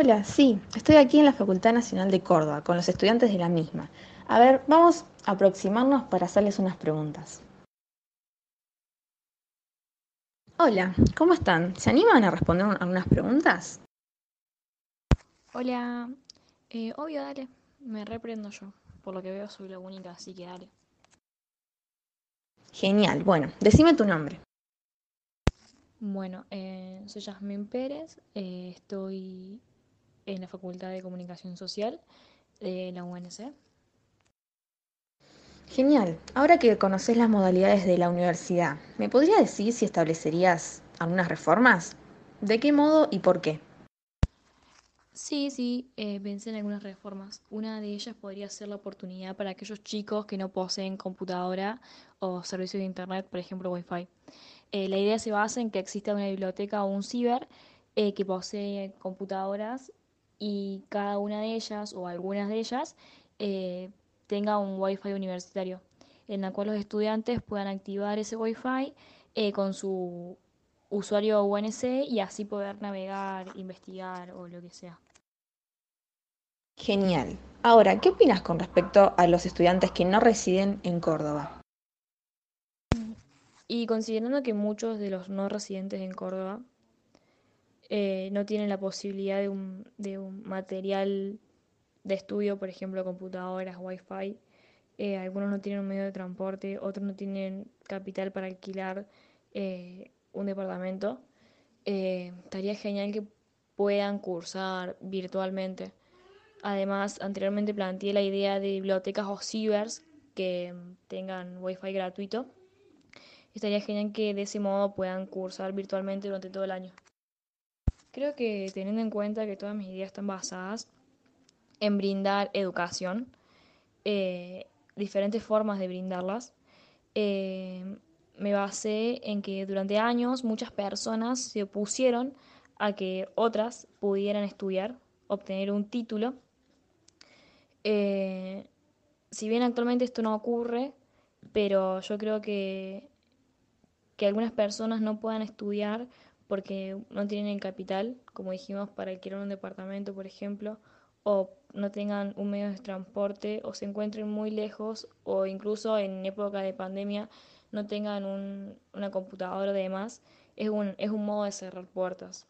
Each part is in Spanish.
Hola, sí, estoy aquí en la Facultad Nacional de Córdoba con los estudiantes de la misma. A ver, vamos a aproximarnos para hacerles unas preguntas. Hola, ¿cómo están? ¿Se animan a responder algunas preguntas? Hola, eh, obvio, dale, me reprendo yo. Por lo que veo soy la única, así que dale. Genial, bueno, decime tu nombre. Bueno, eh, soy Yasmín Pérez, eh, estoy en la Facultad de Comunicación Social de la UNC. Genial. Ahora que conoces las modalidades de la universidad, ¿me podrías decir si establecerías algunas reformas? ¿De qué modo y por qué? Sí, sí, eh, pensé en algunas reformas. Una de ellas podría ser la oportunidad para aquellos chicos que no poseen computadora o servicio de internet, por ejemplo, Wi-Fi. Eh, la idea se basa en que exista una biblioteca o un ciber eh, que posee computadoras y cada una de ellas o algunas de ellas eh, tenga un Wi-Fi universitario, en la cual los estudiantes puedan activar ese Wi-Fi eh, con su usuario UNC y así poder navegar, investigar o lo que sea. Genial. Ahora, ¿qué opinas con respecto a los estudiantes que no residen en Córdoba? Y considerando que muchos de los no residentes en Córdoba eh, no tienen la posibilidad de un, de un material de estudio, por ejemplo, computadoras, wifi. Eh, algunos no tienen un medio de transporte, otros no tienen capital para alquilar eh, un departamento. Eh, estaría genial que puedan cursar virtualmente. Además, anteriormente planteé la idea de bibliotecas o cibers que tengan wifi gratuito. Estaría genial que de ese modo puedan cursar virtualmente durante todo el año. Creo que teniendo en cuenta que todas mis ideas están basadas en brindar educación, eh, diferentes formas de brindarlas, eh, me basé en que durante años muchas personas se opusieron a que otras pudieran estudiar, obtener un título. Eh, si bien actualmente esto no ocurre, pero yo creo que, que algunas personas no puedan estudiar porque no tienen capital, como dijimos, para alquilar un departamento, por ejemplo, o no tengan un medio de transporte, o se encuentren muy lejos, o incluso en época de pandemia no tengan un, una computadora de demás, es un, es un modo de cerrar puertas.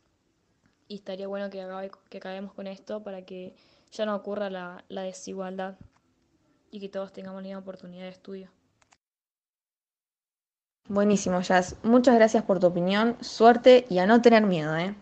Y estaría bueno que, acabe, que acabemos con esto para que ya no ocurra la, la desigualdad y que todos tengamos la misma oportunidad de estudio. Buenísimo, Jazz. Muchas gracias por tu opinión, suerte y a no tener miedo, ¿eh?